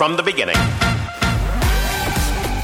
from the beginning.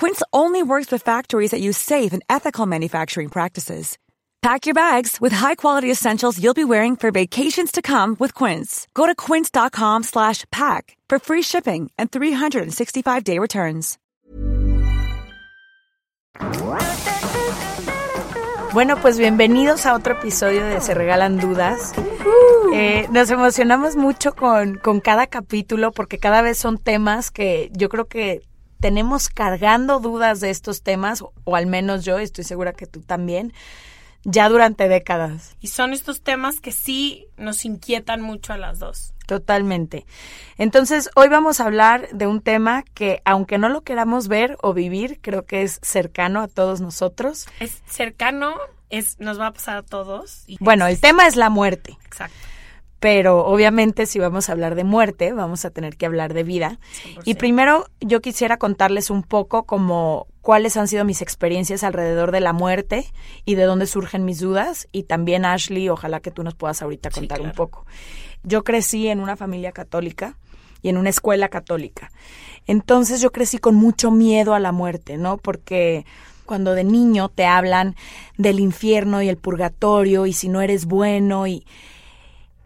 Quince only works with factories that use safe and ethical manufacturing practices. Pack your bags with high-quality essentials you'll be wearing for vacations to come with Quince. Go to quince.com slash pack for free shipping and 365-day returns. Bueno, pues bienvenidos a otro episodio de Se Regalan Dudas. Eh, nos emocionamos mucho con, con cada capítulo porque cada vez son temas que yo creo que tenemos cargando dudas de estos temas, o, al menos yo, estoy segura que tú también, ya durante décadas. Y son estos temas que sí nos inquietan mucho a las dos. Totalmente. Entonces, hoy vamos a hablar de un tema que, aunque no lo queramos ver o vivir, creo que es cercano a todos nosotros. Es cercano, es, nos va a pasar a todos. y- Bueno, el tema es la muerte. Exacto. Pero obviamente si vamos a hablar de muerte, vamos a tener que hablar de vida. Y 100%. primero yo quisiera contarles un poco como cuáles han sido mis experiencias alrededor de la muerte y de dónde surgen mis dudas. Y también Ashley, ojalá que tú nos puedas ahorita Sí, contar un poco. Yo crecí en una familia católica y en una escuela católica. Entonces yo crecí con mucho miedo a la muerte, ¿no? Porque cuando de niño te hablan del infierno y el purgatorio y si no eres bueno y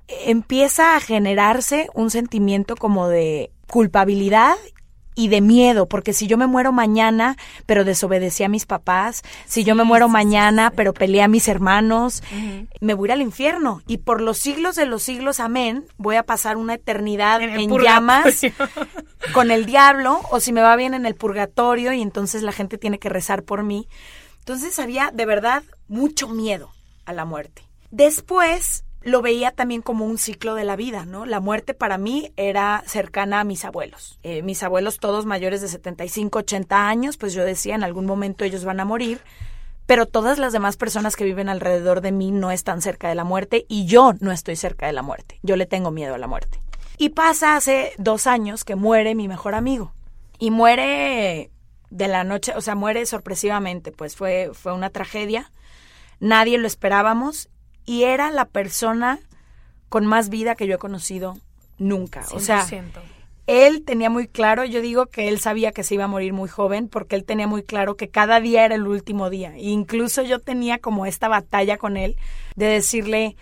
empieza a generarse un sentimiento como de culpabilidad y de miedo, porque si yo me muero mañana, pero desobedecí a mis papás, si yo me muero mañana, pero peleé a mis hermanos, me voy a ir al infierno. Y por los siglos de los siglos, amén, voy a pasar una eternidad En llamas con el diablo, o si me va bien en el purgatorio, y entonces la gente tiene que rezar por mí. Entonces había de verdad mucho miedo a la muerte. Después lo veía también como un ciclo de la vida, ¿no? La muerte para mí era cercana a mis abuelos. Eh, mis abuelos todos mayores de 75, 80 años, pues yo decía, en algún momento ellos van a morir, pero todas las demás personas que viven alrededor de mí no están cerca de la muerte y yo no estoy cerca de la muerte. Yo le tengo miedo a la muerte. Y pasa hace dos años que muere mi mejor amigo. Y muere de la noche, o sea, muere sorpresivamente, pues fue, fue una tragedia. Nadie lo esperábamos y era la persona con más vida que yo he conocido nunca. O sea, 100%. él tenía muy claro, yo digo que él sabía que se iba a morir muy joven porque él tenía muy claro que cada día era el último día. E incluso yo tenía como esta batalla con él de decirle,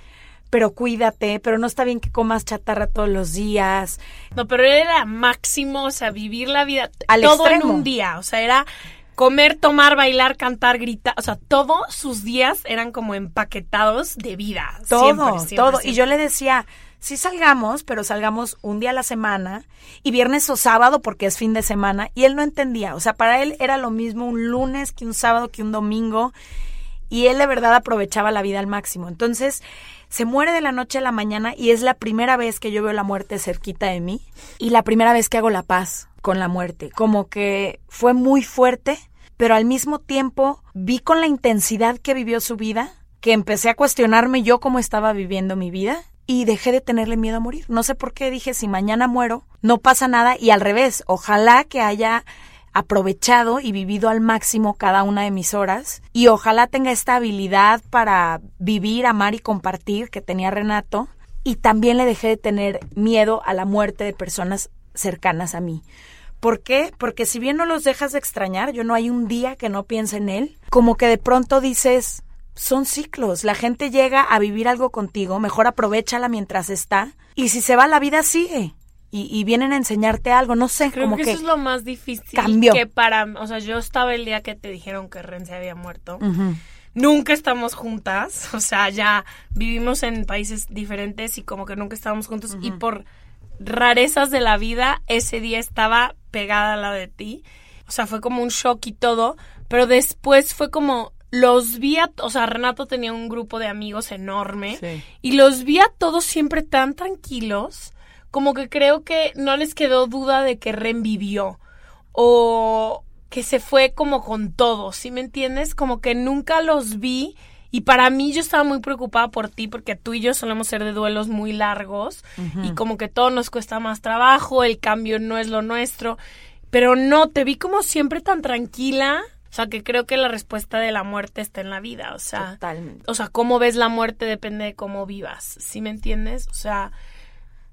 pero cuídate, pero no está bien que comas chatarra todos los días. No, pero era máximo, o sea, vivir la vida Al todo extremo. en un día. O sea, era comer, tomar, bailar, cantar, gritar. O sea, todos sus días eran como empaquetados de vida. Todo, Siempre, siempre, todo. Y yo le decía, sí salgamos, pero salgamos un día a la semana y viernes o sábado porque es fin de semana. Y él no entendía. O sea, para él era lo mismo un lunes que un sábado que un domingo. Y él de verdad aprovechaba la vida al máximo. Entonces, se muere de la noche a la mañana y es la primera vez que yo veo la muerte cerquita de mí y la primera vez que hago la paz con la muerte. Como que fue muy fuerte, pero al mismo tiempo vi con la intensidad que vivió su vida que empecé a cuestionarme yo cómo estaba viviendo mi vida y dejé de tenerle miedo a morir. No sé por qué dije, si mañana muero, no pasa nada y al revés, ojalá que haya aprovechado y vivido al máximo cada una de mis horas y ojalá tenga esta habilidad para vivir, amar y compartir que tenía Renato y también le dejé de tener miedo a la muerte de personas cercanas a mí. ¿Por qué? Porque si bien no los dejas de extrañar, yo no hay un día que no piense en él, como que de pronto dices, son ciclos, la gente llega a vivir algo contigo, mejor aprovechala mientras está y si se va la vida sigue y, vienen a enseñarte algo, no sé, Creo como que, que, eso es lo más difícil cambió. que para, o sea, yo estaba el día que te dijeron que Ren se había muerto. Nunca estamos juntas, o sea, ya vivimos en países diferentes y como que nunca estábamos juntos y por rarezas de la vida ese día estaba pegada a la de ti. O sea, fue como un shock y todo, pero después fue como los vi a, o sea, Renato tenía un grupo de amigos enorme Sí. y los vi a todos siempre tan tranquilos, como que creo que no les quedó duda de que Ren vivió o que se fue como con todo, ¿sí me entiendes? Como que nunca los vi y para mí yo estaba muy preocupada por ti porque tú y yo solemos ser de duelos muy largos y como que todo nos cuesta más trabajo, el cambio no es lo nuestro, pero no, te vi como siempre tan tranquila. O sea, que creo que la respuesta de la muerte está en la vida, o sea, Totalmente. o sea, cómo ves la muerte depende de cómo vivas, ¿sí me entiendes? O sea,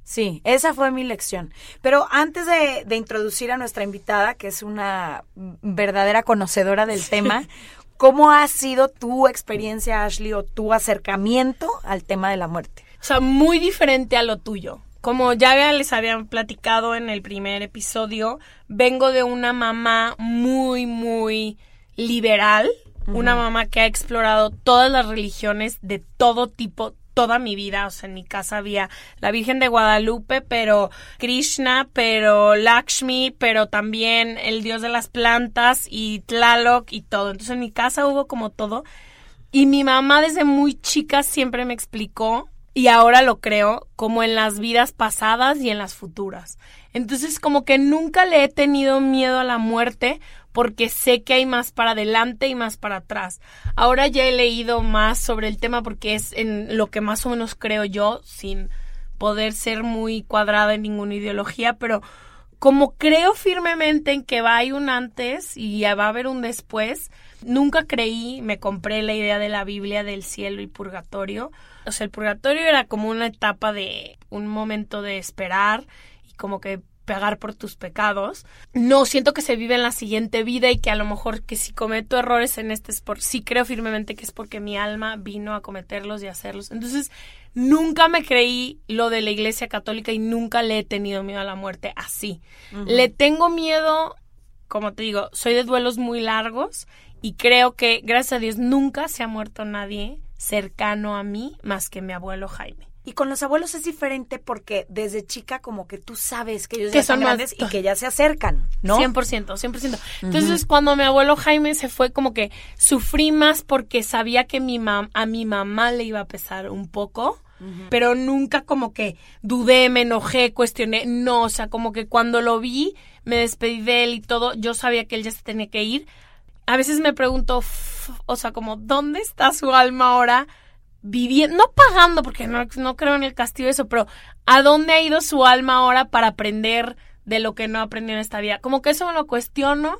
Sí, esa fue mi lección. Pero antes de, de introducir a nuestra invitada, que es una verdadera conocedora del tema, ¿cómo ha sido tu experiencia, Ashley, o tu acercamiento al tema de la muerte? O sea, muy diferente a lo tuyo. Como ya les habían platicado en el primer episodio, vengo de una mamá muy, muy liberal. Una mamá que ha explorado todas las religiones de todo tipo, toda mi vida. O sea, en mi casa había la Virgen de Guadalupe, pero Krishna, pero Lakshmi, pero también el dios de las plantas y Tlaloc y todo. Entonces en mi casa hubo como todo. Y mi mamá desde muy chica siempre me explicó, y ahora lo creo, como en las vidas pasadas y en las futuras. Entonces como que nunca le he tenido miedo a la muerte porque sé que hay más para adelante y más para atrás. Ahora ya he leído más sobre el tema porque es en lo que más o menos creo yo, sin poder ser muy cuadrada en ninguna ideología, pero como creo firmemente en que va a haber un antes y va a haber un después, nunca creí, me compré la idea de la Biblia del cielo y purgatorio. O sea, el purgatorio era como una etapa de un momento de esperar y como que pagar por tus pecados. No siento que se vive en la siguiente vida y que a lo mejor que si cometo errores en este es por sí creo firmemente que es porque mi alma vino a cometerlos y hacerlos. Entonces, nunca me creí lo de la Iglesia Católica y nunca le he tenido miedo a la muerte así. Le tengo miedo, como te digo, soy de duelos muy largos y creo que gracias a Dios nunca se ha muerto nadie cercano a mí más que mi abuelo Jaime. Y con los abuelos es diferente porque desde chica como que tú sabes que ellos Que ya son más- grandes y que ya se acercan, ¿no? 100%, 100%. Entonces, cuando mi abuelo Jaime se fue, como que sufrí más porque sabía que mi mam a mi mamá le iba a pesar un poco, pero nunca como que dudé, me enojé, cuestioné. No, o sea, como que cuando lo vi, me despedí de él y todo, yo sabía que él ya se tenía que ir. A veces me pregunto, o sea, como, ¿dónde está su alma ahora? Viviendo, no pagando, porque no, no creo en el castigo de eso, pero ¿a dónde ha ido su alma ahora para aprender de lo que no aprendió en esta vida? Como que eso me lo cuestiono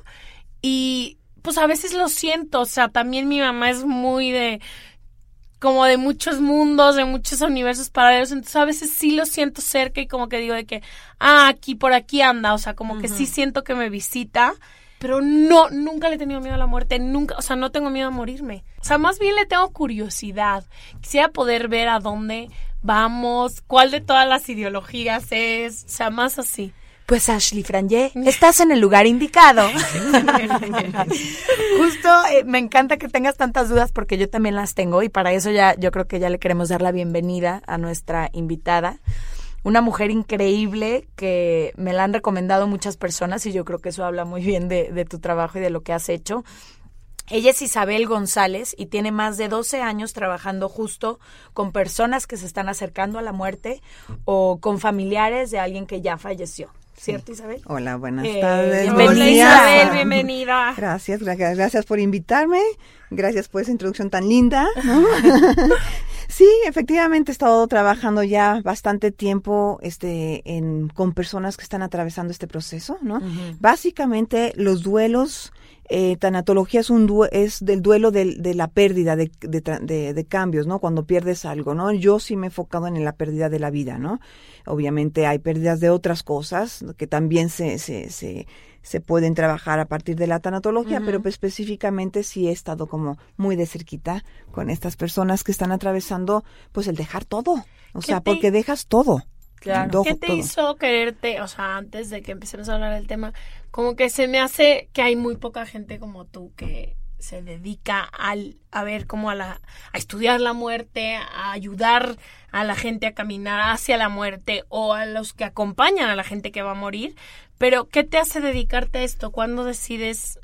y pues a veces lo siento, o sea, también mi mamá es muy de como de muchos mundos, de muchos universos paralelos, entonces a veces sí lo siento cerca y como que digo de que, ah, aquí por aquí anda, o sea, como que sí siento que me visita, pero no, nunca le he tenido miedo a la muerte, nunca, o sea, no tengo miedo a morirme. O sea, más bien le tengo curiosidad. Quisiera poder ver a dónde vamos, cuál de todas las ideologías es, o sea, más así. Pues Ashley Frangé, estás en el lugar indicado. Justo eh, me encanta que tengas tantas dudas porque yo también las tengo y para eso ya yo creo que ya le queremos dar la bienvenida a nuestra invitada. Una mujer increíble que me la han recomendado muchas personas y yo creo que eso habla muy bien de, de tu trabajo y de lo que has hecho. Ella es Isabel González y tiene más de 12 años trabajando justo con personas que se están acercando a la muerte o con familiares de alguien que ya falleció. ¿Cierto, Isabel? Hola, buenas Eh, tardes. bienvenida. Isabel, bienvenida. Gracias, gra- gracias por invitarme. Gracias por esa introducción tan linda. ¿no? Sí, efectivamente he estado trabajando ya bastante tiempo este, en, con personas que están atravesando este proceso, ¿no? Básicamente los duelos, eh, tanatología es, un es del duelo de la pérdida de, de, de, cambios, ¿no? Cuando pierdes algo, ¿no? Yo sí me he enfocado en la pérdida de la vida, ¿no? Obviamente hay pérdidas de otras cosas que también se, se, se se pueden trabajar a partir de la tanatología, pero pues, específicamente sí he estado como muy de cerquita con estas personas que están atravesando pues el dejar todo, o sea, porque dejas todo. Claro. ¿Qué te hizo quererte, o sea, antes de que empecemos a hablar del tema, como que se me hace que hay muy poca gente como tú que se dedica al, a ver cómo a, la, a estudiar la muerte, a ayudar a la gente a caminar hacia la muerte o a los que acompañan a la gente que va a morir, pero, ¿qué te hace dedicarte a esto? ¿Cuándo decides,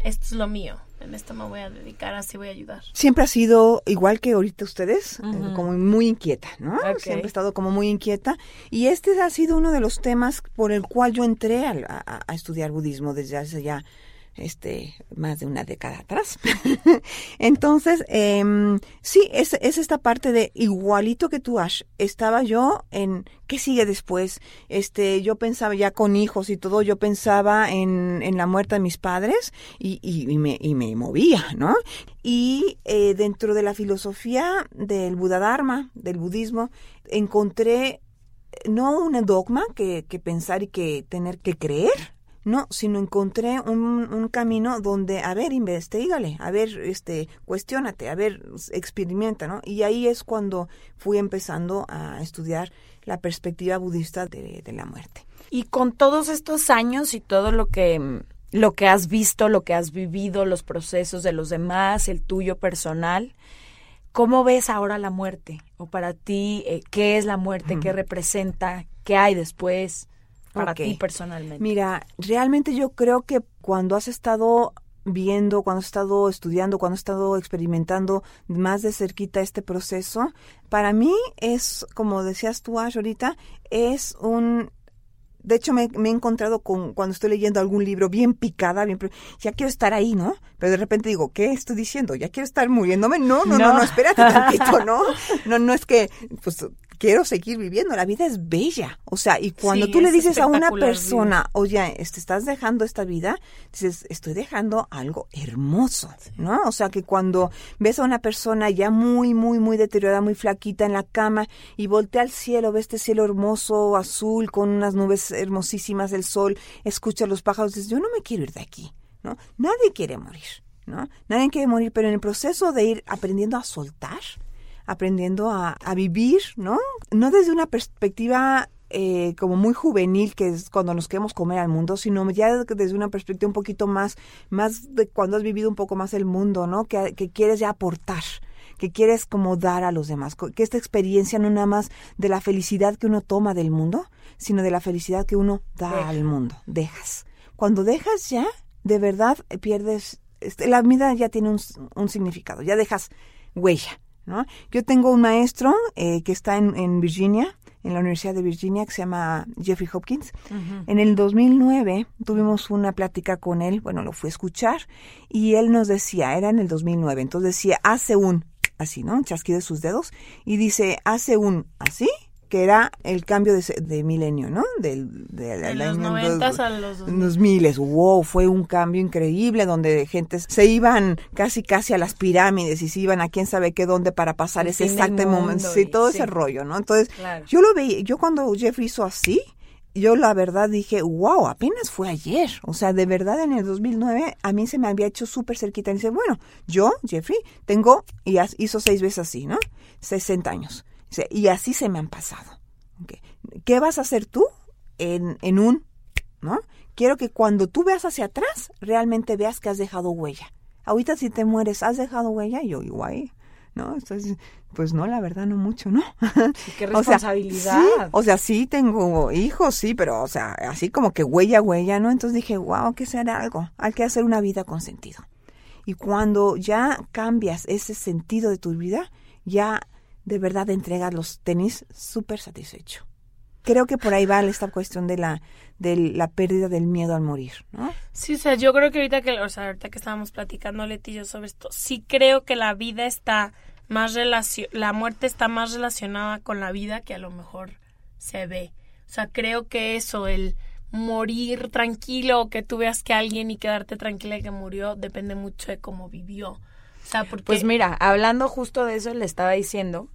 esto es lo mío? En esto me voy a dedicar, así voy a ayudar. Siempre ha sido igual que ahorita ustedes, eh, como muy inquieta, ¿no? Siempre he estado como muy inquieta. Y este ha sido uno de los temas por el cual yo entré a, a estudiar budismo desde hace ya este, más de una década atrás. Entonces, eh, sí, es, es, esta parte de igualito que tú, Ash. Estaba yo en, ¿qué sigue después? Este, yo pensaba ya con hijos y todo, yo pensaba en, en la muerte de mis padres y, y, me, y me movía, ¿no? Y eh, dentro de la filosofía del Buda Dharma, del budismo, encontré no un dogma que, que pensar y que tener que creer, no, sino encontré un, un camino donde, a ver, investigale, a ver, este, cuestionate, a ver, experimenta, ¿no? Y ahí es cuando fui empezando a estudiar la perspectiva budista de, de la muerte. Y con todos estos años y todo lo que lo que has visto, lo que has vivido, los procesos de los demás, el tuyo personal, ¿cómo ves ahora la muerte? O para ti, eh, ¿qué es la muerte? ¿Qué representa? ¿Qué hay después? Para ti personalmente? Mira, realmente yo creo que cuando has estado viendo, cuando has estado estudiando, cuando has estado experimentando más de cerquita este proceso, para mí es, como decías tú, Ash, ahorita, es un de hecho, me, he encontrado con cuando estoy leyendo algún libro bien picada, bien, ya quiero estar ahí, ¿no? Pero de repente digo, ¿qué estoy diciendo? ¿Ya quiero estar muriéndome? No, no, no, no, no espérate tantito, ¿no? No, no es que, pues, quiero seguir viviendo, la vida es bella. O sea, y cuando tú le dices a una persona, oye, este, estás dejando esta vida, dices, estoy dejando algo hermoso, ¿no? O sea, que cuando ves a una persona ya muy, muy, muy deteriorada, muy flaquita en la cama y voltea al cielo, ve este cielo hermoso, azul, con unas nubes hermosísimas, el sol, escucha los pájaros, dices, yo no me quiero ir de aquí, ¿no? Nadie quiere morir. ¿No? Nadie quiere morir, pero en el proceso de ir aprendiendo a soltar, aprendiendo a, vivir, ¿no? No desde una perspectiva eh, como muy juvenil, que es cuando nos queremos comer al mundo, sino ya desde una perspectiva un poquito más, más de cuando has vivido un poco más el mundo, ¿no? Que, que quieres ya aportar que quieres como dar a los demás, que esta experiencia no nada más de la felicidad que uno toma del mundo, sino de la felicidad que uno da al mundo, dejas. Cuando dejas ya, de verdad pierdes, este, la vida ya tiene un, un significado, ya dejas huella, ¿no? Yo tengo un maestro eh, que está en, Virginia, en la Universidad de Virginia, que se llama Jeffrey Hopkins. En el 2009 tuvimos una plática con él, bueno, lo fui a escuchar, y él nos decía, era en el 2009, entonces decía, hace un, así, ¿no? Un chasquido de sus dedos, y dice, hace un, así, que era el cambio de, milenio, ¿no? Del, de, los noventas a los dos miles. Wow, fue un cambio increíble donde gente se iban casi casi a las pirámides y se iban a quién sabe qué dónde para pasar ese exacto momento, sí, todo ese rollo, ¿no? Entonces, yo lo veía, yo cuando Jeff hizo así, yo la verdad dije, wow, apenas fue ayer. O sea, de verdad en el 2009 a mí se me había hecho súper cerquita. Y dice, bueno, yo, Jeffrey, tengo, y hizo seis veces así, ¿no? 60 años. Y así se me han pasado. ¿Qué vas a hacer tú en, en un, ¿no? Quiero que cuando tú veas hacia atrás, realmente veas que has dejado huella. Ahorita si te mueres, ¿has dejado huella? Y yo igual, ¿no? Entonces, pues no, la verdad no mucho, ¿no? qué responsabilidad. O sea, sí, o sea, sí tengo hijos, sí, pero, o sea, así como que huella, huella, ¿no? Entonces dije, wow, que será algo. Hay que hacer una vida con sentido. Y cuando ya cambias ese sentido de tu vida, ya de verdad entregar los tenis súper satisfecho. Creo que por ahí va esta cuestión de la, de la pérdida del miedo al morir, ¿no? Sí, o sea, yo creo que ahorita que, o sea, ahorita que estábamos platicando, Leti, yo sobre esto, sí creo que la vida está más relacio la muerte está más relacionada con la vida que a lo mejor se ve. O sea, creo que eso, el morir tranquilo, que tú veas que alguien y quedarte tranquila que murió, depende mucho de cómo vivió. O sea, porque... Pues mira, hablando justo de eso, le estaba diciendo,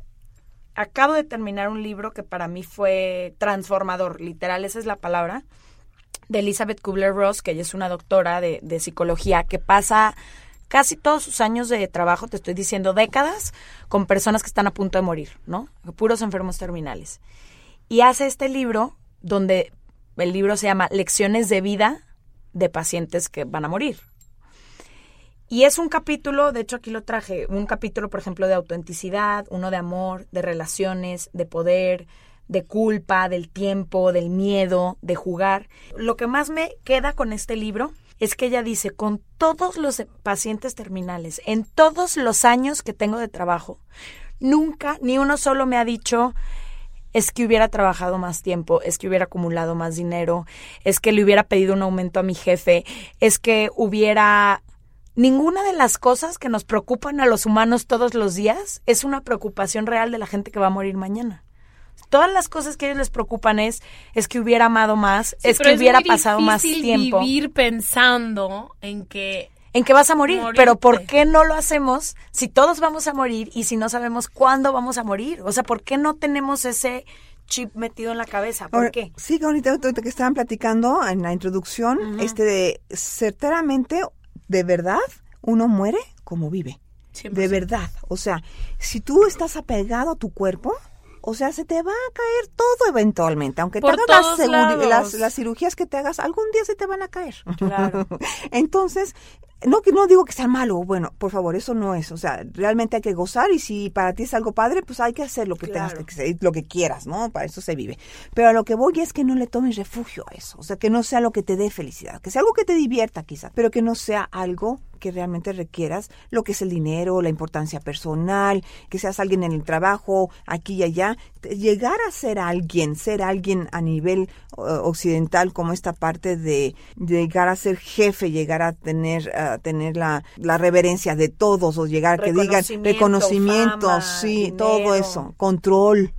acabo de terminar un libro que para mí fue transformador, literal, esa es la palabra, de Elizabeth Kubler-Ross, que ella es una doctora de, de psicología, que pasa casi todos sus años de trabajo, te estoy diciendo décadas, con personas que están a punto de morir, ¿no? Puros enfermos terminales. Y hace este libro donde el libro se llama Lecciones de vida de pacientes que van a morir. Y es un capítulo, de hecho aquí lo traje, un capítulo, por ejemplo, de autenticidad, uno de amor, de relaciones, de poder, de culpa, del tiempo, del miedo, de jugar. Lo que más me queda con este libro es que ella dice, con todos los pacientes terminales, en todos los años que tengo de trabajo, nunca ni uno solo me ha dicho, es que hubiera trabajado más tiempo, es que hubiera acumulado más dinero, es que le hubiera pedido un aumento a mi jefe, es que hubiera... Ninguna de las cosas que nos preocupan a los humanos todos los días es una preocupación real de la gente que va a morir mañana todas las cosas que a ellos les preocupan es es que hubiera amado más, es que hubiera pasado más tiempo. vivir pensando en que en que vas a morir, pero ¿por qué no lo hacemos si todos vamos a morir y si no sabemos cuándo vamos a morir? O sea, ¿por qué no tenemos ese chip metido en la cabeza? ¿Por qué? Sí, ahorita que estaban platicando en la introducción, este de certeramente, de verdad, uno muere como vive. De verdad. O sea, si tú estás apegado a tu cuerpo, o sea, se te va a caer todo eventualmente, aunque te hagas las, las, cirugías que te hagas, algún día se te van a caer. Claro. Entonces, no que no digo que sea malo, bueno, por favor, eso no es, o sea, realmente hay que gozar y si para ti es algo padre, pues hay que hacer lo que tengas que lo que quieras, ¿no? Para eso se vive. Pero a lo que voy es que no le tomes refugio a eso, o sea, que no sea lo que te dé felicidad, que sea algo que te divierta quizá, pero que no sea algo que realmente requieras lo que es el dinero, la importancia personal, que seas alguien en el trabajo, aquí y allá, llegar a ser alguien, ser alguien a nivel occidental como esta parte de, llegar a ser jefe, llegar a tener a tener la, la reverencia de todos o llegar que digan reconocimiento, sí, todo eso, control,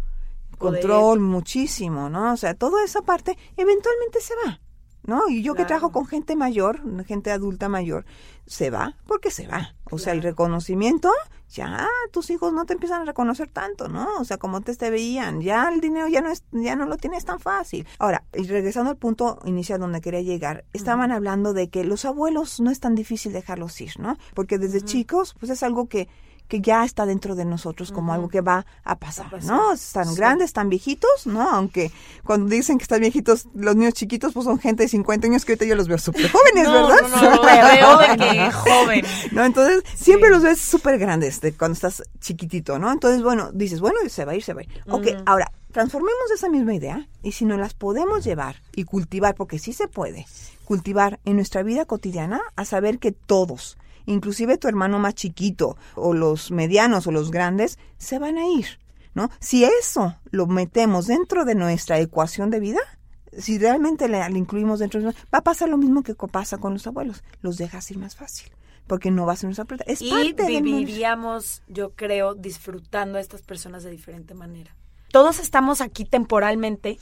control muchísimo, ¿no? O sea, toda esa parte eventualmente se va. ¿No? Y yo que trabajo con gente mayor, gente adulta mayor, se va porque se va. O sea, el reconocimiento, ya tus hijos no te empiezan a reconocer tanto, ¿no? O sea, como te, te veían, ya el dinero ya no es, ya no lo tienes tan fácil. Ahora, y regresando al punto inicial donde quería llegar, estaban hablando de que los abuelos no es tan difícil dejarlos ir, ¿no? Porque desde chicos, pues es algo que que ya está dentro de nosotros como algo que va a pasar, ¿no? Están grandes, están viejitos, ¿no? Aunque cuando dicen que están viejitos, los niños chiquitos, pues son gente de 50 años que ahorita yo los veo súper jóvenes, ¿verdad? No, no, veo de que joven. ¿No? Entonces, siempre los ves súper grandes de cuando estás chiquitito, ¿no? Entonces, bueno, dices, bueno, se va a ir, se va a ir. Ok, ahora, transformemos esa misma idea y si no las podemos llevar y cultivar, porque sí se puede, cultivar en nuestra vida cotidiana a saber que todos, inclusive tu hermano más chiquito o los medianos o los grandes, se van a ir, ¿no? Si eso lo metemos dentro de nuestra ecuación de vida, si realmente le, incluimos dentro de va a pasar lo mismo que pasa con los abuelos, los dejas ir más fácil porque no va a ser nuestra prioridad. Es y viviríamos, yo creo, disfrutando a estas personas de diferente manera. Todos estamos aquí temporalmente,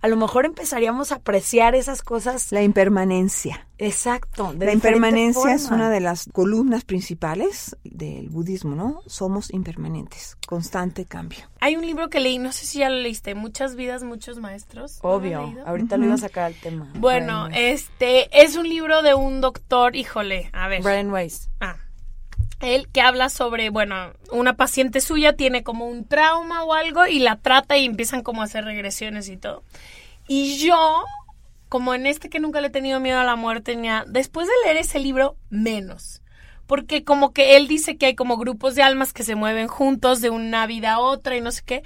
a lo mejor empezaríamos a apreciar esas cosas. La impermanencia. Exacto. la impermanencia es una de las columnas principales del budismo, ¿no? Somos impermanentes, constante cambio. Hay un libro que leí, no sé si ya lo leíste, Muchas vidas, muchos maestros. Obvio, ahorita lo iba a sacar al tema. Bueno, este es un libro de un doctor, híjole, a ver. Brian Weiss. Ah, él que habla sobre, bueno, una paciente suya tiene como un trauma o algo y la trata y empiezan como a hacer regresiones y todo. Y yo, como en este que nunca le he tenido miedo a la muerte, ni después de leer ese libro, menos. Porque como que él dice que hay como grupos de almas que se mueven juntos de una vida a otra y no sé qué.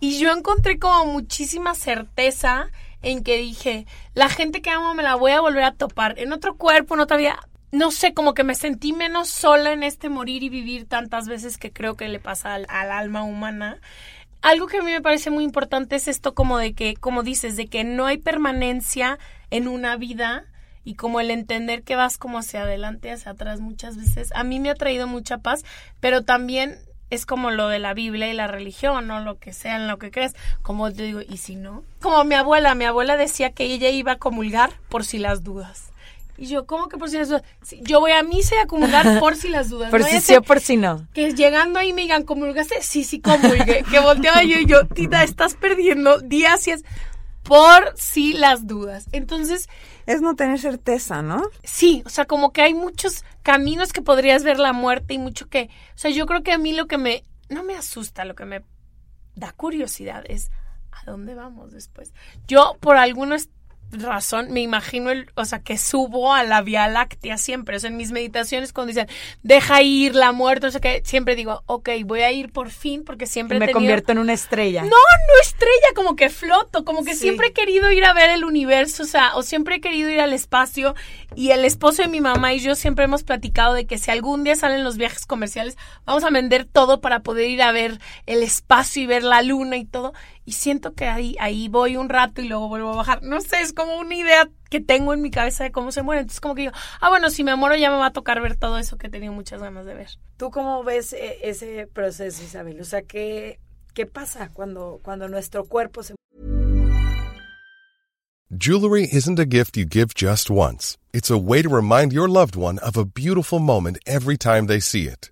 Y yo encontré como muchísima certeza en que dije, la gente que amo me la voy a volver a topar en otro cuerpo, en otra vida, no sé, como que me sentí menos sola en este morir y vivir tantas veces que creo que le pasa al, alma humana. Algo que a mí me parece muy importante es esto como de que, como dices, de que no hay permanencia en una vida y como el entender que vas como hacia adelante, hacia atrás muchas veces. A mí me ha traído mucha paz, pero también es como lo de la Biblia y la religión, o lo que sea lo que crees. Como te digo, ¿y si no? Como mi abuela, mi abuela decía que ella iba a comulgar por si las dudas. Y yo, ¿cómo que por si las dudas? Yo voy a misa y a comulgar por si las dudas. Por No si sí o por si no. Que llegando ahí me digan, ¿comulgaste? Sí, sí, comulgué. que volteaba yo y yo, Tita, estás perdiendo días y es por si las dudas. Entonces, Es no tener certeza, ¿no? Sí, o sea, como que hay muchos caminos que podrías ver la muerte y mucho que, o sea, yo creo que a mí lo que me, no me asusta, lo que me da curiosidad es a dónde vamos después. Yo por alguna es- razón me imagino el, o sea, que subo a la Vía Láctea siempre, o sea, en mis meditaciones cuando dicen, deja ir la muerte, o sea, que siempre digo, ok, voy a ir por fin porque siempre Y me he tenido... convierto en una estrella. No, no estrella, como que floto, como que Sí. siempre he querido ir a ver el universo, o sea, o siempre he querido ir al espacio. Y el esposo de mi mamá y yo siempre hemos platicado de que si algún día salen los viajes comerciales, vamos a vender todo para poder ir a ver el espacio y ver la luna y todo. Y siento que ahí, ahí voy un rato y luego vuelvo a bajar. No sé, es como una idea que tengo en mi cabeza de cómo se muere. Entonces como que digo, ah, bueno, si me muero ya me va a tocar ver todo eso que he tenido muchas ganas de ver. ¿Tú cómo ves eh, ese proceso, Isabel? O sea, ¿qué, qué pasa cuando, cuando nuestro cuerpo se Jewelry isn't a gift you give just once. It's a way to remind your loved one of a beautiful moment every time they see it.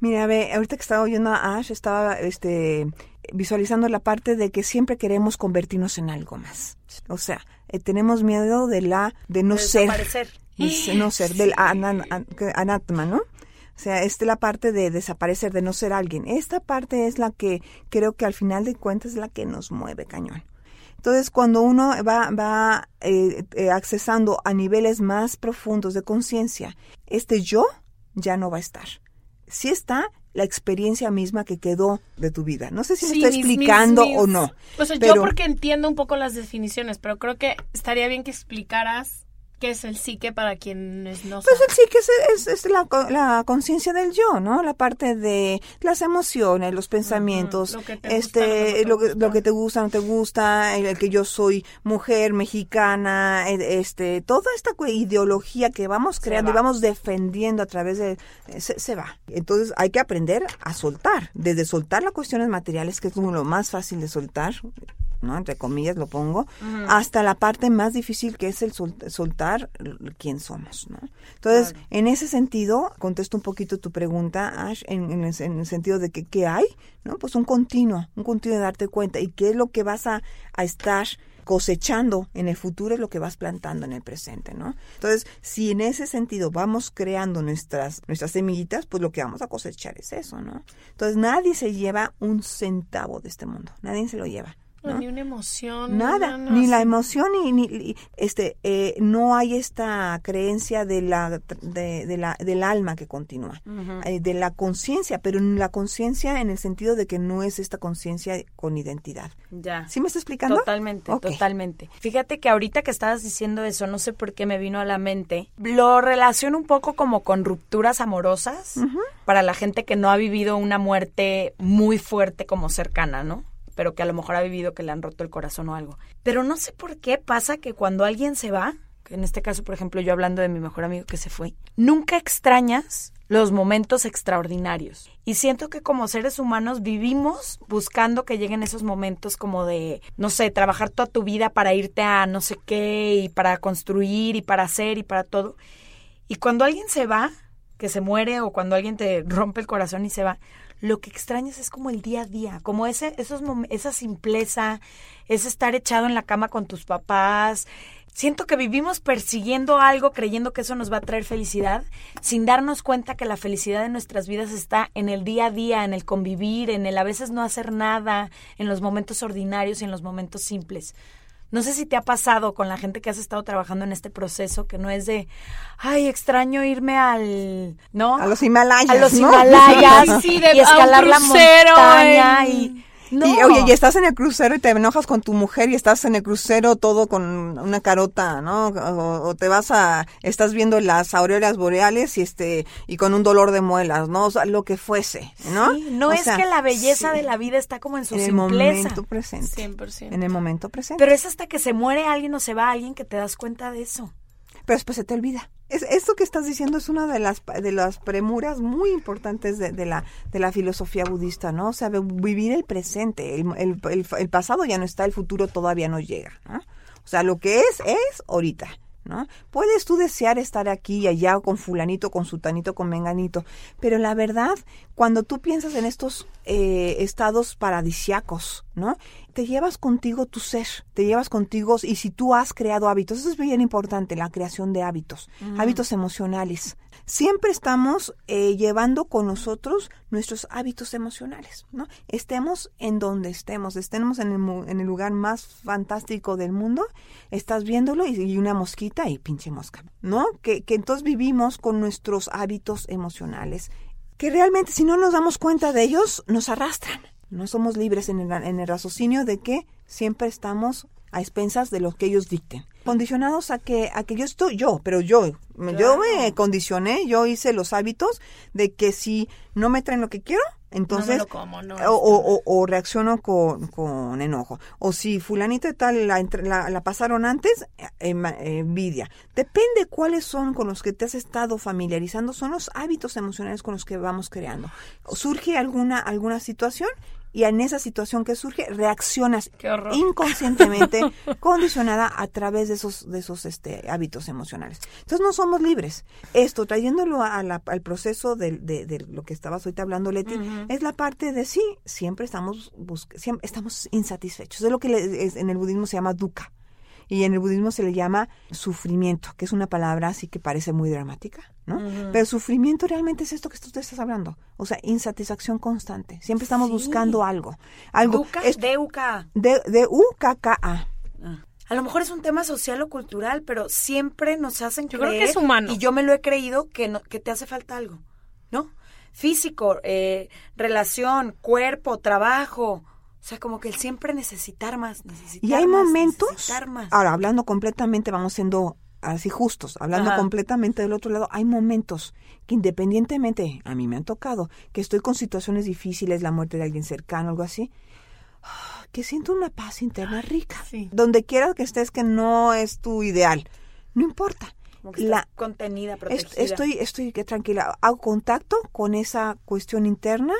Mira, ve, ahorita que estaba oyendo a Ash, estaba este, visualizando la parte de que siempre queremos convertirnos en algo más. O sea, eh, tenemos miedo de la de no De ser, desaparecer. de no ser del anan- an- que- anatma, ¿no? O sea, esta es la parte de desaparecer, de no ser alguien. Esta parte es la que creo que al final de cuentas es la que nos mueve, cañón. Entonces, cuando uno va, va eh, eh, accesando a niveles más profundos de conciencia, este yo ya no va a estar. Sí está la experiencia misma que quedó de tu vida. No sé si me Sí, está mis- explicando mis- o no. O sea, pero- yo porque entiendo un poco las definiciones, pero creo que estaría bien que explicaras ¿Qué es el psique para quienes no Pues saben? el psique es, es, es la, la conciencia del yo, ¿no? La parte de las emociones, los pensamientos, lo que te este, gusta, lo que que, no te lo que te gusta, no te gusta, el, el que yo soy mujer mexicana, eh, este, toda esta ideología que vamos creando y va. vamos defendiendo a través de, se, se va. Entonces hay que aprender a soltar, desde soltar las cuestiones materiales, que es como lo más fácil de soltar, ¿no? Entre comillas lo pongo, hasta la parte más difícil que es el sol- soltar quién somos, ¿no? Entonces, en ese sentido, contesto un poquito tu pregunta, Ash, en, en el, en el sentido de que qué hay, ¿no? Pues un continuo, un continuo de darte cuenta y qué es lo que vas a, a estar cosechando en el futuro es lo que vas plantando en el presente, ¿no? Entonces, si en ese sentido vamos creando nuestras nuestras semillitas, pues lo que vamos a cosechar es eso, ¿no? Entonces, nadie se lleva un centavo de este mundo, nadie se lo lleva. No. Ni una emoción. Nada, no, no, ni la emoción ni, este eh, no hay esta creencia de la de, de la del alma que continúa, eh, de la conciencia, pero la conciencia en el sentido de que no es esta conciencia con identidad. Ya. ¿Sí me está explicando? Totalmente, totalmente. Fíjate que ahorita que estabas diciendo eso, no sé por qué me vino a la mente, lo relaciono un poco como con rupturas amorosas para la gente que no ha vivido una muerte muy fuerte como cercana, ¿no? Pero que a lo mejor ha vivido que le han roto el corazón o algo. Pero no sé por qué pasa que cuando alguien se va, en este caso, por ejemplo, yo hablando de mi mejor amigo que se fue, nunca extrañas los momentos extraordinarios. Y siento que como seres humanos vivimos buscando que lleguen esos momentos como de, no sé, trabajar toda tu vida para irte a no sé qué y para construir y para hacer y para todo. Y cuando alguien se va, que se muere o cuando alguien te rompe el corazón y se va, lo que extrañas es como el día a día, como ese, esos esa simpleza, ese estar echado en la cama con tus papás. Siento que vivimos persiguiendo algo, creyendo que eso nos va a traer felicidad, sin darnos cuenta que la felicidad de nuestras vidas está en el día a día, en el convivir, en el a veces no hacer nada, en los momentos ordinarios y en los momentos simples. No sé si te ha pasado con la gente que has estado trabajando en este proceso, que no es de, ay, extraño irme al, ¿no? A los Himalayas, A los ¿no? Himalayas Sí, sí, de- y escalar a un la montaña en- y... No. Y oye, y estás en el crucero y te enojas con tu mujer y estás en el crucero todo con una carota, ¿no? O, o te vas a, estás viendo las auroras boreales y este, y con un dolor de muelas, ¿no? O sea, lo que fuese, ¿no? Sí, no O es sea, que la belleza sí, de la vida está como en su en el simpleza. momento presente. 100%. En el momento presente. Pero es hasta que se muere alguien o se va alguien que te das cuenta de eso. Pero después se te olvida. Es, esto que estás diciendo es una de las de las premuras muy importantes de, de la de la filosofía budista, ¿no? O sea, vi- vivir el presente. El, el- pasado ya no está, el futuro todavía no llega. O sea, lo que es es ahorita. ¿No? Puedes tú desear estar aquí y allá con fulanito, con sutanito, con menganito, pero la verdad, cuando tú piensas en estos eh, estados paradisiacos, ¿no? Te llevas contigo tu ser, te llevas contigo, y si tú has creado hábitos, eso es bien importante, la creación de hábitos, hábitos emocionales. Siempre estamos eh, llevando con nosotros nuestros hábitos emocionales, ¿no? Estemos en donde estemos, estemos en el, en el lugar más fantástico del mundo, estás viéndolo y, y una mosquita y pinche mosca, ¿no? Que, que entonces vivimos con nuestros hábitos emocionales, que realmente si no nos damos cuenta de ellos, nos arrastran. No somos libres en el, en el raciocinio de que siempre estamos a expensas de lo que ellos dicten. Condicionados a que, a que yo estoy, yo, pero yo, me- yo me condicioné, yo hice los hábitos de que si no me traen lo que quiero, entonces lo como, no, o, o- reacciono con, con enojo. O si fulanita y tal la, la, la pasaron antes, eh, eh, envidia. Depende cuáles son con los que te has estado familiarizando, son los hábitos emocionales con los que vamos creando. Surge alguna, alguna situación y en esa situación que surge reaccionas inconscientemente condicionada a través de esos de esos este hábitos emocionales. Entonces no somos libres. Esto trayéndolo a la- al proceso de, de- de lo que estabas ahorita hablando Leti es la parte de sí siempre estamos siempre estamos insatisfechos. Es lo que le- es- en el budismo se llama dukkha y en el budismo se le llama sufrimiento, que es una palabra así que parece muy dramática, ¿no? Pero sufrimiento realmente es esto que tú te estás hablando. O sea, insatisfacción constante. Siempre estamos Sí. buscando algo. Algo. Es- Deuca. de, de U-K-K-A. A lo mejor es un tema social o cultural, pero siempre nos hacen Yo creo que es humano. Y yo me lo he creído que, no, que te hace falta algo, ¿no? Físico, eh, relación, cuerpo, trabajo. O sea, como que el siempre necesitar más, necesitar Y hay más, momentos, necesitar más. ahora hablando completamente, vamos siendo así justos, hablando Ajá. completamente del otro lado, hay momentos que independientemente, a mí me han tocado, que estoy con situaciones difíciles, la muerte de alguien cercano, algo así, ah, que siento una paz interna rica. sí. Donde quiera que estés que no es tu ideal, no importa. Como que La- contenida, protegida. Estoy, estoy que tranquila. Hago contacto con esa cuestión interna.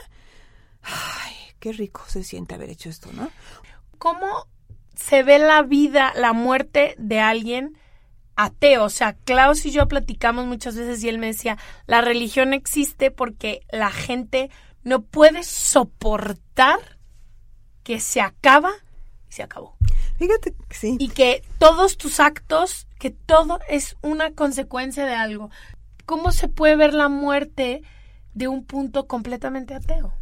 Ay, qué rico se siente haber hecho esto, ¿no? ¿Cómo se ve la vida, la muerte de alguien ateo? O sea, Klaus y yo platicamos muchas veces y él me decía, la religión existe porque la gente no puede soportar que se acaba y se acabó. Fíjate, sí. y que todos tus actos, que todo es una consecuencia de algo. ¿Cómo se puede ver la muerte de un punto completamente ateo?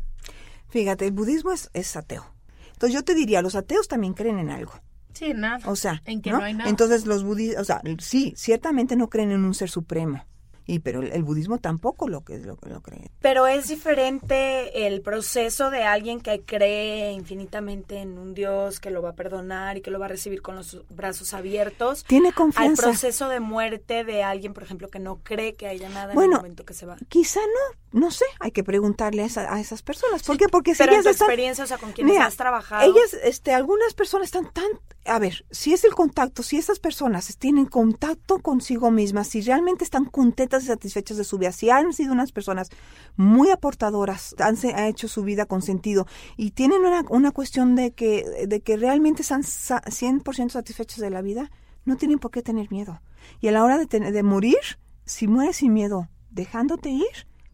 Fíjate, el budismo es, es ateo. Entonces yo te diría, los ateos también creen en algo. Sí, nada. O sea, en que no, hay nada. Entonces los budistas, o sea, sí, ciertamente no creen en un ser supremo. Y pero el, el budismo tampoco lo que lo, lo cree. Pero es diferente el proceso de alguien que cree infinitamente en un Dios que lo va a perdonar y que lo va a recibir con los brazos abiertos. Tiene Al confianza. proceso de muerte de alguien, por ejemplo, que no cree que haya nada en Bueno, el momento que se va. Quizá no, no sé, hay que preguntarle a, esa- a esas personas. ¿Por qué? Porque si Pero en ellas tu están- experiencia, o sea, con quienes Mira, has trabajado. Ellas, este, algunas personas están tan, a ver, si es el contacto, si esas personas tienen contacto consigo mismas, si realmente están contentas y satisfechas de su vida, si han sido unas personas muy aportadoras, han, hecho su vida con sentido y tienen una, una cuestión de que, de que realmente están sa- 100% satisfechas de la vida, no tienen por qué tener miedo. Y a la hora de, tener- de morir, si mueres sin miedo, dejándote ir,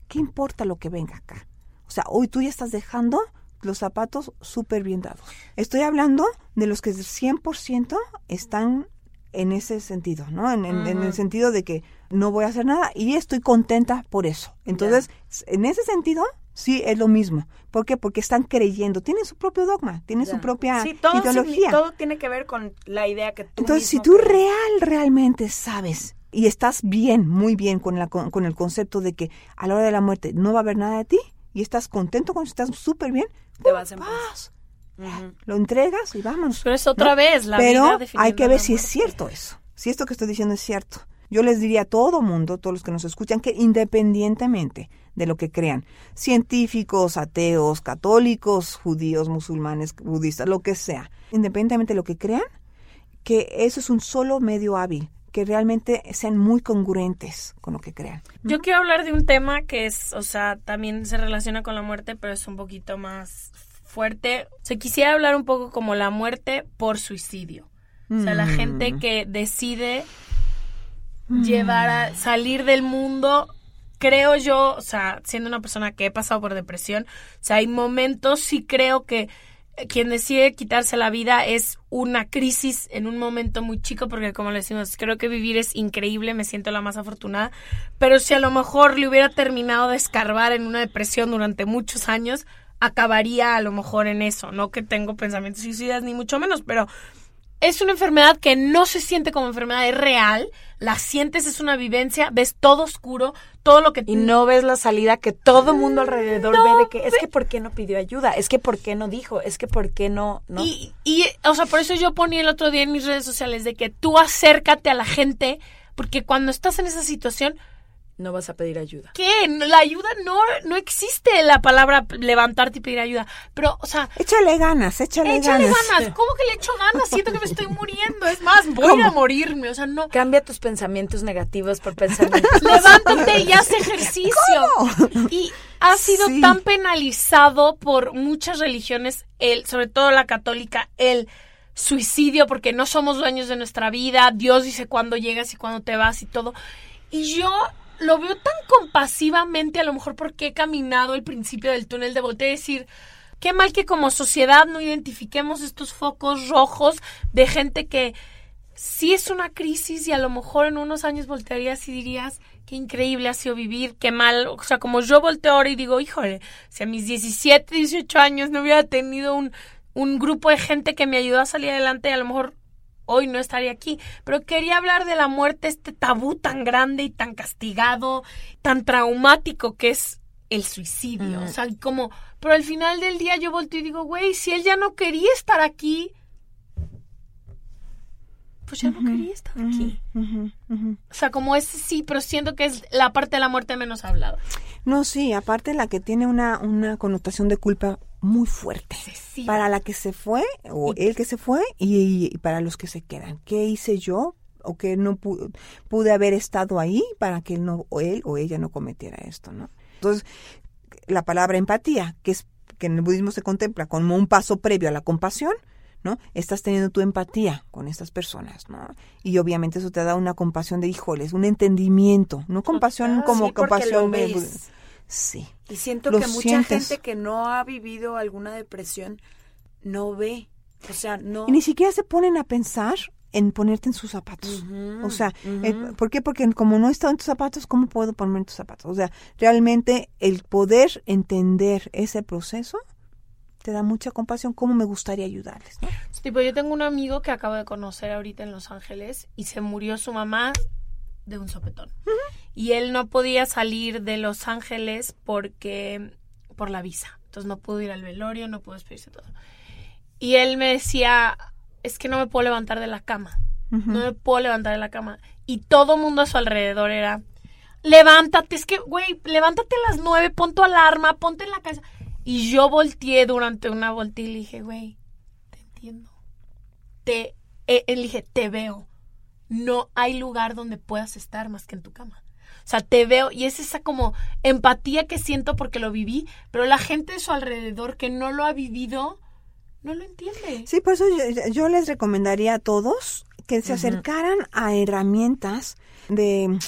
¿qué importa lo que venga acá? O sea, hoy tú ya estás dejando los zapatos súper bien dados. Estoy hablando de los que 100% están en ese sentido, ¿no? En, en- en el sentido de que no voy a hacer nada y estoy contenta por eso. Entonces, en ese sentido, sí es lo mismo. ¿Por qué? Porque están creyendo, tienen su propio dogma, tienen su propia sí, todo, ideología. signi- todo tiene que ver con la idea que tú Entonces, si tú crees. real, realmente sabes y estás bien, muy bien con, la, con, con el concepto de que a la hora de la muerte no va a haber nada de ti y estás contento con eso, estás súper bien, Te vas en paz. Lo entregas y vámonos. Pero es otra vez la Pero vida hay que ver si es cierto eso, si esto que estoy diciendo es cierto. Yo les diría a todo mundo, todos los que nos escuchan, que independientemente de lo que crean, científicos, ateos, católicos, judíos, musulmanes, budistas, lo que sea, independientemente de lo que crean, que eso es un solo medio hábil, que realmente sean muy congruentes con lo que crean. Yo quiero hablar de un tema que es, o sea, también se relaciona con la muerte, pero es un poquito más fuerte. O sea, quisiera hablar un poco como la muerte por suicidio. O sea, la gente que decide llevar a salir del mundo, creo yo, o sea, siendo una persona que he pasado por depresión, o sea, hay momentos, sí creo que quien decide quitarse la vida es una crisis en un momento muy chico, porque como le decimos, creo que vivir es increíble, me siento la más afortunada, pero si a lo mejor le hubiera terminado de escarbar en una depresión durante muchos años, acabaría a lo mejor en eso, no que tengo pensamientos suicidas ni mucho menos, pero es una enfermedad que no se siente como enfermedad, es real, la sientes, es una vivencia, ves todo oscuro, todo lo que Y no ves la salida que todo mundo alrededor ve de que es que por qué no pidió ayuda, es que por qué no dijo, es que por qué no, ¿no? Y, y, o sea, por eso yo ponía el otro día en mis redes sociales de que tú acércate a la gente, porque cuando estás en esa situación, no vas a pedir ayuda. ¿qué? La ayuda no, no existe la palabra levantarte y pedir ayuda. Pero, o sea, Échale ganas, échale, échale ganas. ganas. ¿Cómo que le echo ganas? Siento que me estoy muriendo. Es más, voy a ir a morirme. O sea, no. Cambia tus pensamientos negativos por pensamientos Levántate y haz ejercicio. Y ha sido Sí. tan penalizado por muchas religiones, el, sobre todo la católica, el suicidio, porque no somos dueños de nuestra vida. Dios dice cuándo llegas y cuándo te vas y todo. Y yo lo veo tan compasivamente, a lo mejor porque he caminado el principio del túnel de voltear y decir. Qué mal que como sociedad no identifiquemos estos focos rojos de gente que sí es una crisis y a lo mejor en unos años voltearías y dirías, qué increíble ha sido vivir, qué mal, o sea, como yo volteo ahora y digo, híjole, si a mis 17, 18 años no hubiera tenido un, un grupo de gente que me ayudó a salir adelante, a lo mejor hoy no estaría aquí. Pero quería hablar de la muerte, este tabú tan grande y tan castigado, tan traumático que es el suicidio. O sea, como, pero al final del día yo volteo y digo, güey, si él ya no quería estar aquí, pues ya no quería estar aquí. O sea, como ese sí, pero siento que es la parte de la muerte menos hablada. No, sí, aparte la que tiene una, una connotación de culpa muy fuerte. Para la que se fue, o el que se fue, y, y para los que se quedan. ¿Qué hice yo? O que no pu- pude haber estado ahí para que él, no, o él o ella no cometiera esto, ¿no? Entonces, la palabra empatía, que es que en el budismo se contempla como un paso previo a la compasión, ¿no? Estás teniendo tu empatía con estas personas, ¿no? Y obviamente eso te da una compasión de híjoles, un entendimiento, no compasión Ah, como sí, compasión de-. Sí. Y siento Lo que mucha sientes. gente que no ha vivido alguna depresión no ve. O sea, no. Y ni siquiera se ponen a pensar en ponerte en sus zapatos. o sea, eh, ¿por qué? Porque como no he estado en tus zapatos, ¿cómo puedo ponerme en tus zapatos? O sea, realmente el poder entender ese proceso te da mucha compasión, cómo me gustaría ayudarles, ¿no? Tipo, yo tengo un amigo que acabo de conocer ahorita en Los Ángeles y se murió su mamá de un sopetón. Y él no podía salir de Los Ángeles porque por la visa. Entonces no pudo ir al velorio, no pudo despedirse todo. Y él me decía, es que no me puedo levantar de la cama. No me puedo levantar de la cama. Y todo mundo a su alrededor era, levántate, es que, güey, levántate a las nueve, pon tu alarma, ponte en la casa. Y yo volteé durante una vuelta y le dije, güey, te entiendo. Te, eh, eh, dije, te veo. No hay lugar donde puedas estar más que en tu cama. O sea, te veo y es esa como empatía que siento porque lo viví, pero la gente de su alrededor que no lo ha vivido, no lo entiende. Sí, por eso yo, yo les recomendaría a todos que se acercaran a herramientas de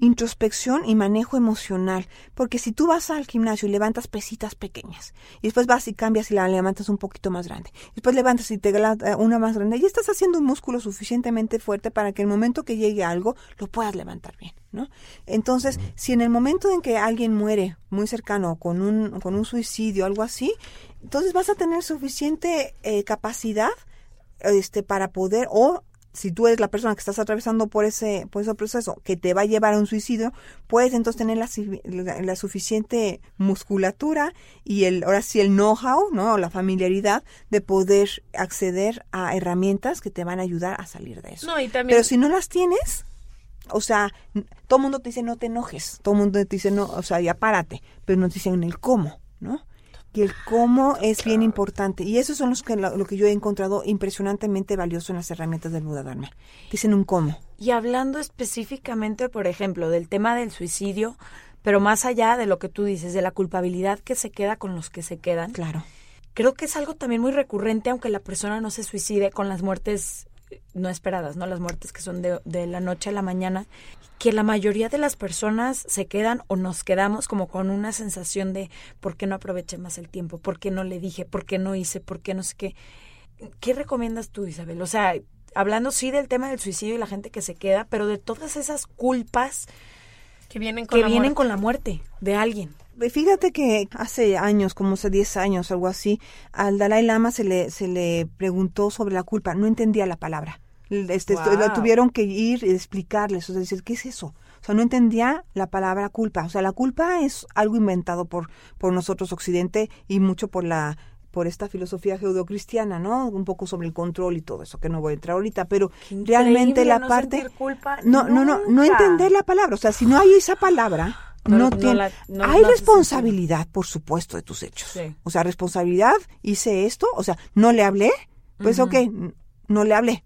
introspección y manejo emocional, porque si tú vas al gimnasio y levantas pesitas pequeñas, y después vas y cambias y la levantas un poquito más grande, después levantas y te eh, una más grande, y estás haciendo un músculo suficientemente fuerte para que el momento que llegue algo lo puedas levantar bien, ¿no? Entonces, si en el momento en que alguien muere muy cercano con un, con un suicidio, algo así, entonces vas a tener suficiente eh, capacidad este para poder o si tú eres la persona que estás atravesando por ese por ese proceso que te va a llevar a un suicidio puedes entonces tener la, si- la- la suficiente musculatura y el ahora sí el know-how no o la familiaridad de poder acceder a herramientas que te van a ayudar a salir de eso No, y también pero si no las tienes o sea, todo el mundo te dice no te enojes, todo el mundo te dice no, o sea, ya párate, pero nos dicen el cómo, ¿no? Y el cómo es bien importante. Y esos son los que, lo, lo que yo he encontrado impresionantemente valioso en las herramientas del Buda Dharma. Dicen un cómo. Y hablando específicamente, por ejemplo, del tema del suicidio, pero más allá de lo que tú dices, de la culpabilidad que se queda con los que se quedan, Claro. creo que es algo también muy recurrente, aunque la persona no se suicide con las muertes no esperadas, ¿no? Las muertes que son de, de la noche a la mañana, que la mayoría de las personas se quedan o nos quedamos como con una sensación de ¿por qué no aproveché más el tiempo? ¿Por qué no le dije? ¿Por qué no hice? ¿Por qué no sé qué? ¿Qué recomiendas tú, Isabel? O sea, hablando sí del tema del suicidio y la gente que se queda, pero de todas esas culpas que vienen con que la vienen muerte. con la muerte de alguien. Fíjate que hace años, como hace 10 años, algo así, al Dalai Lama se le, se le preguntó sobre la culpa. No entendía la palabra. Este, Guau. lo tuvieron que ir y explicarles, o sea, decir, ¿qué es eso? O sea, no entendía la palabra culpa. O sea, la culpa es algo inventado por, por nosotros Occidente y mucho por la por esta filosofía judeocristiana, ¿no? Un poco sobre el control y todo eso, que no voy a entrar ahorita, pero realmente la no parte... culpa no, no, no, no nunca. entender la palabra. O sea, si no hay esa palabra, No- no, no tiene... la- no- hay responsabilidad, por supuesto, de tus hechos. Sí. O sea, responsabilidad, hice esto, o sea, no le hablé, pues ok, no le hablé.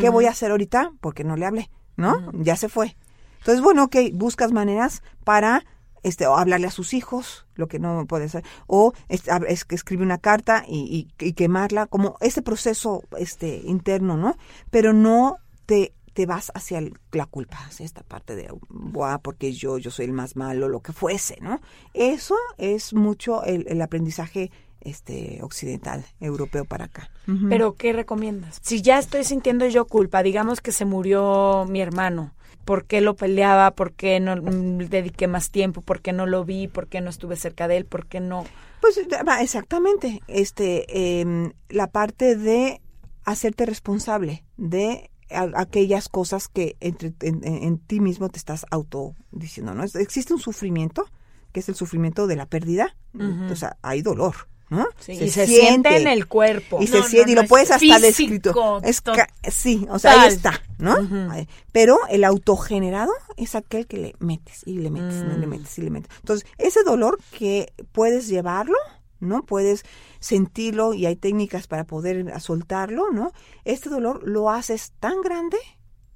¿Qué voy a hacer ahorita? Porque no le hablé, ¿no? Ya se fue. Entonces, bueno, ok, buscas maneras para este, o hablarle a sus hijos, lo que no puede ser, o es que escribe una carta y, y- y quemarla, como ese proceso este, interno, ¿no? Pero no te, te vas hacia el- la culpa, hacia esta parte de, Buah, porque yo, yo soy el más malo, lo que fuese, ¿no? Eso es mucho el, el aprendizaje este occidental, europeo para acá. Pero, ¿qué recomiendas? Si ya estoy sintiendo yo culpa, digamos que se murió mi hermano, ¿por qué lo peleaba? ¿Por qué no mm, dediqué más tiempo? ¿Por qué no lo vi? ¿Por qué no estuve cerca de él? ¿Por qué no? Pues exactamente, este, em, la parte de hacerte responsable de a- aquellas cosas que entre, en, ti mismo te estás auto diciendo, ¿no? Existe un sufrimiento, que es el sufrimiento de la pérdida, o sea, hay dolor, ¿no? y se siente en el cuerpo. Y se No, no, siente, y lo es puedes hasta descrito. Es sí, o sea, ahí está, ¿no? Pero el autogenerado es aquel que le metes y le metes, ¿no? le metes y le metes. Entonces, ese dolor que puedes llevarlo, ¿no? Puedes sentirlo y hay técnicas para poder soltarlo, ¿no? Este dolor lo haces tan grande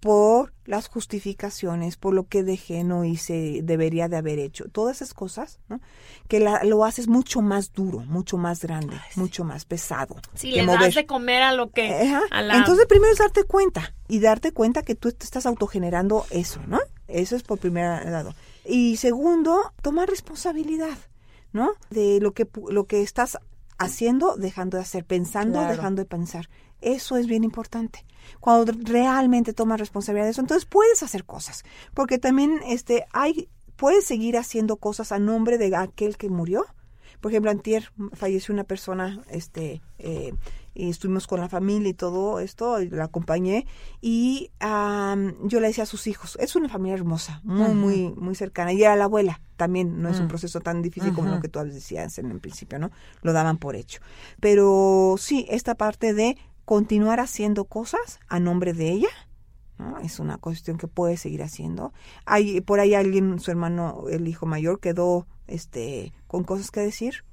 por las justificaciones, por lo que dejé, no hice, debería de haber hecho, todas esas cosas, ¿no? Que la- lo haces mucho más duro, mucho más grande, mucho más pesado. Si que le mover. das de comer a lo que... Ajá. a la- Entonces primero es darte cuenta y darte cuenta que tú te estás autogenerando eso, ¿no? Eso es por primer lado. Y segundo, tomar responsabilidad, ¿no? De lo que lo que estás haciendo, dejando de hacer, pensando, Claro. dejando de pensar. Eso es bien importante. Cuando realmente tomas responsabilidad de eso, entonces puedes hacer cosas, porque también este hay puedes seguir haciendo cosas a nombre de aquel que murió. Por ejemplo, antier falleció una persona, este, eh, estuvimos con la familia y todo esto, y la acompañé, y am, yo le decía a sus hijos, es una familia hermosa, muy, muy, muy cercana, y era la abuela, también no es un proceso tan difícil como lo que tú decías en el principio, ¿no? Lo daban por hecho. Pero sí, esta parte de continuar haciendo cosas a nombre de ella, ¿no? Es una cuestión que puede seguir haciendo. Hay por ahí alguien, su hermano, el hijo mayor, quedó este con cosas que decir.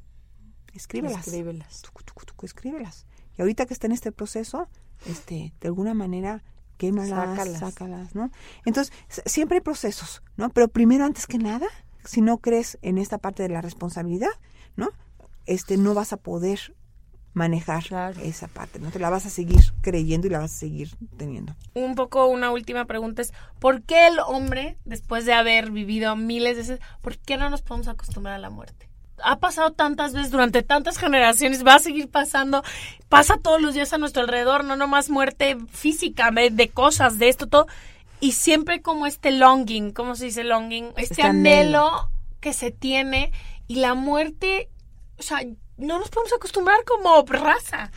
Escríbelas. Escríbelas. Tucu, tucu, tucu, escríbelas. Y ahorita que está en este proceso, este, de alguna manera quémalas, Sácalas. sácalas, ¿no? Entonces, siempre hay procesos, ¿no? Pero primero, antes que nada, si no crees en esta parte de la responsabilidad, ¿no? Este, no vas a poder manejar Claro. esa parte, ¿no? Te la vas a seguir creyendo y la vas a seguir teniendo. un poco una última pregunta es, ¿por qué el hombre, después de haber vivido miles de veces, ¿por qué no nos podemos acostumbrar a la muerte? Ha pasado tantas veces durante tantas generaciones, va a seguir pasando, pasa todos los días a nuestro alrededor, no nomás muerte física, de, cosas, de esto, todo, y siempre como este longing, ¿cómo se dice longing? Este, Este anhelo. anhelo que se tiene y la muerte, o sea, no nos podemos acostumbrar como raza.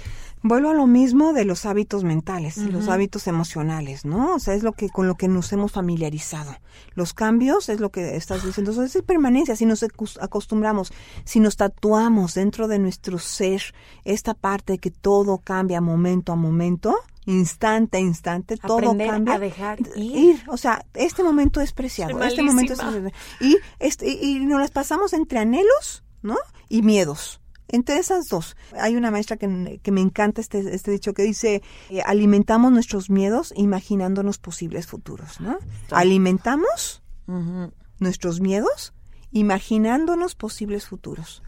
Vuelvo a lo mismo de los hábitos mentales, los hábitos emocionales, ¿no? O sea, es lo que con lo que nos hemos familiarizado. Los cambios es lo que estás diciendo, eso es permanencia, si nos acostumbramos, si nos tatuamos dentro de nuestro ser esta parte de que todo cambia momento a momento, instante a instante, todo cambia. a dejar ir. o sea, este momento es preciado, este momento es malísima. y este y, y nos las pasamos entre anhelos, ¿no? Y miedos. Entre esas dos, hay una maestra que, que me encanta este, este dicho que dice, eh, alimentamos nuestros miedos imaginándonos posibles futuros, ¿no? Alimentamos nuestros miedos imaginándonos posibles futuros.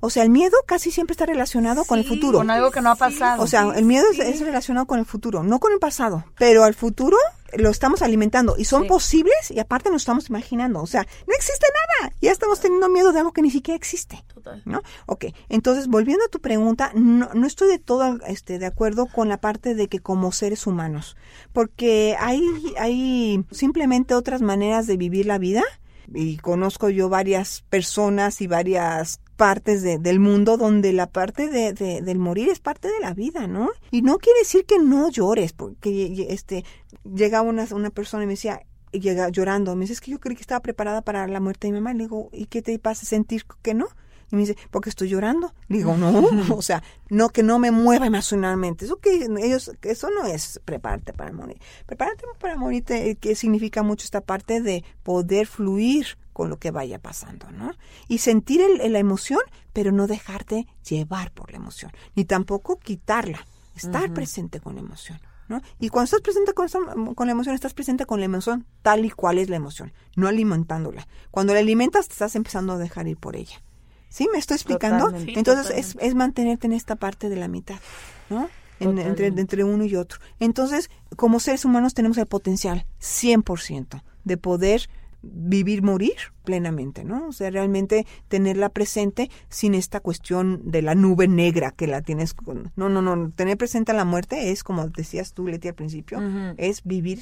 O sea, el miedo casi siempre está relacionado con el Sí, futuro. Con algo que no ha pasado. O sea, el miedo es, es relacionado con el futuro, no con el pasado, pero al futuro lo estamos alimentando y son Sí. posibles y aparte nos estamos imaginando. O sea, no existe nada. Ya estamos teniendo miedo de algo que ni siquiera existe. Total. ¿No? Ok, entonces volviendo a tu pregunta, no, no estoy de todo este, de acuerdo con la parte de que como seres humanos, porque hay, hay simplemente otras maneras de vivir la vida y conozco yo varias personas y varias partes de- del mundo donde la parte de, de- del morir es parte de la vida, ¿no? Y no quiere decir que no llores, porque este llegaba una, una persona y me decía, y llega llorando, me dice, es que yo creí que estaba preparada para la muerte de mi mamá, le digo, ¿y qué te pasa sentir que no? Y me dice, porque estoy llorando. Le digo, no, o sea, no que no me mueva emocionalmente. Eso que ellos, eso no es prepararte para morir. Prepararte para morir, te- que significa mucho esta parte de poder fluir con lo que vaya pasando, ¿no? Y sentir el- la emoción, pero no dejarte llevar por la emoción, ni tampoco quitarla, estar presente con la emoción. ¿No? Y cuando estás presente con, esa- con la emoción, estás presente con la emoción tal y cual es la emoción, no alimentándola. Cuando la alimentas, te estás empezando a dejar ir por ella. ¿Sí? ¿Me estoy explicando? Totalmente. Entonces es, es mantenerte en esta parte de la mitad, ¿no? En- entre, entre uno y otro. Entonces, como seres humanos tenemos el potencial 100% de poder vivir, morir plenamente, ¿no? O sea, realmente tenerla presente sin esta cuestión de la nube negra que la tienes con... No, no, no, tener presente la muerte es, como decías tú, Leti, al principio, es vivir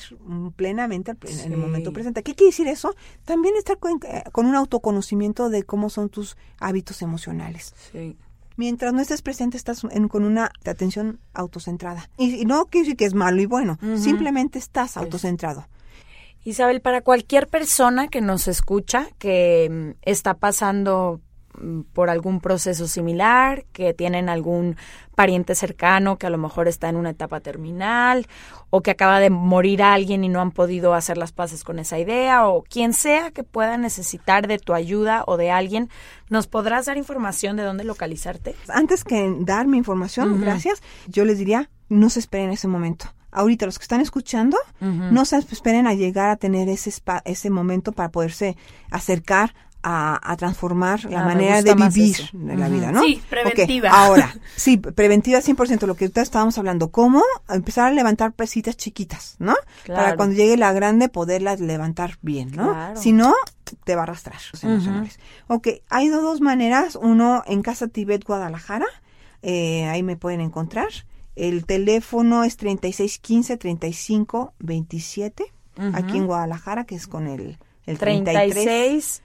plenamente al- en el momento presente. ¿Qué quiere decir eso? También estar con, eh, con un autoconocimiento de cómo son tus hábitos emocionales. Sí. Mientras no estés presente, estás en- con una atención autocentrada. Y, y no quiere decir que es malo y bueno, simplemente estás autocentrado. Isabel, para cualquier persona que nos escucha, que mm, está pasando mm, por algún proceso similar, que tienen algún pariente cercano que a lo mejor está en una etapa terminal o que acaba de morir alguien y no han podido hacer las paces con esa idea o quien sea que pueda necesitar de tu ayuda o de alguien, ¿nos podrás dar información de dónde localizarte? Antes que dar mi información, gracias, yo les diría, no se esperen en ese momento ahorita los que están escuchando, no se esperen a llegar a tener ese, ese momento para poderse acercar a, transformar la ah, manera de vivir de la vida, ¿no? Sí, preventiva. Ahora, sí, preventiva 100%, lo que ahorita estábamos hablando, cómo empezar a levantar pesitas chiquitas, ¿no? Para cuando llegue la grande poderlas levantar bien, ¿no? Si no, te va a arrastrar los emocionales. Ok, hay dos maneras, uno en Casa Tibet Guadalajara, eh, ahí me pueden encontrar, el teléfono es 3615-3527, aquí en Guadalajara, que es con el, el 36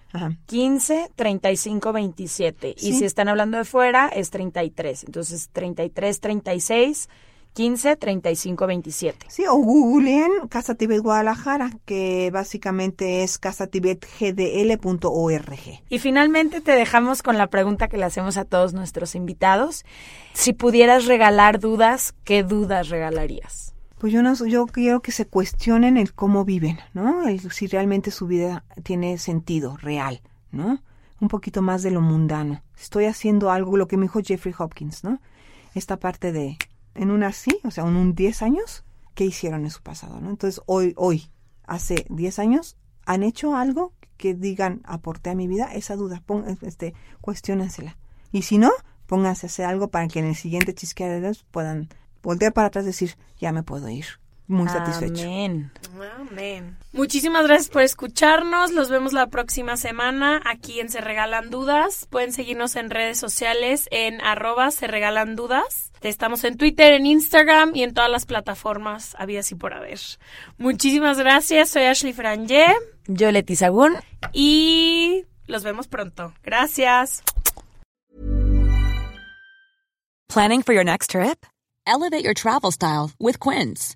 15 35 27 y si están hablando de fuera es 33 entonces 33 36 15 35 27. Sí, o googleen Casa Tibet Guadalajara, que básicamente es casatibetgdl.org. Y finalmente te dejamos con la pregunta que le hacemos a todos nuestros invitados. Si pudieras regalar dudas, ¿qué dudas regalarías? Pues yo no, yo quiero que se cuestionen el cómo viven, ¿no? si realmente su vida tiene sentido real, ¿no? Un poquito más de lo mundano. Estoy haciendo algo, lo que me dijo Jeffrey Hopkins, ¿no? Esta parte de en un así, o sea, en un 10 años, ¿qué hicieron en su pasado? ¿no? Entonces, hoy, hoy, hace 10 años, ¿han hecho algo que digan, aporté a mi vida? Esa duda, pon, este, cuestionensela. Y si no, pónganse a hacer algo para que en el siguiente chisqueadero puedan voltear para atrás y decir, ya me puedo ir muy satisfecho. Amén. Amén. Muchísimas gracias por escucharnos. Los vemos la próxima semana aquí en Se Regalan Dudas. Pueden seguirnos en redes sociales en arroba Se Regalan Dudas. Estamos en Twitter, en Instagram y en todas las plataformas habidas y por haber. Muchísimas gracias. Soy Ashley Franje. Yo Leti Sagún. Y los vemos pronto. Gracias. Planning for your next trip? Elevate your travel style with Quince.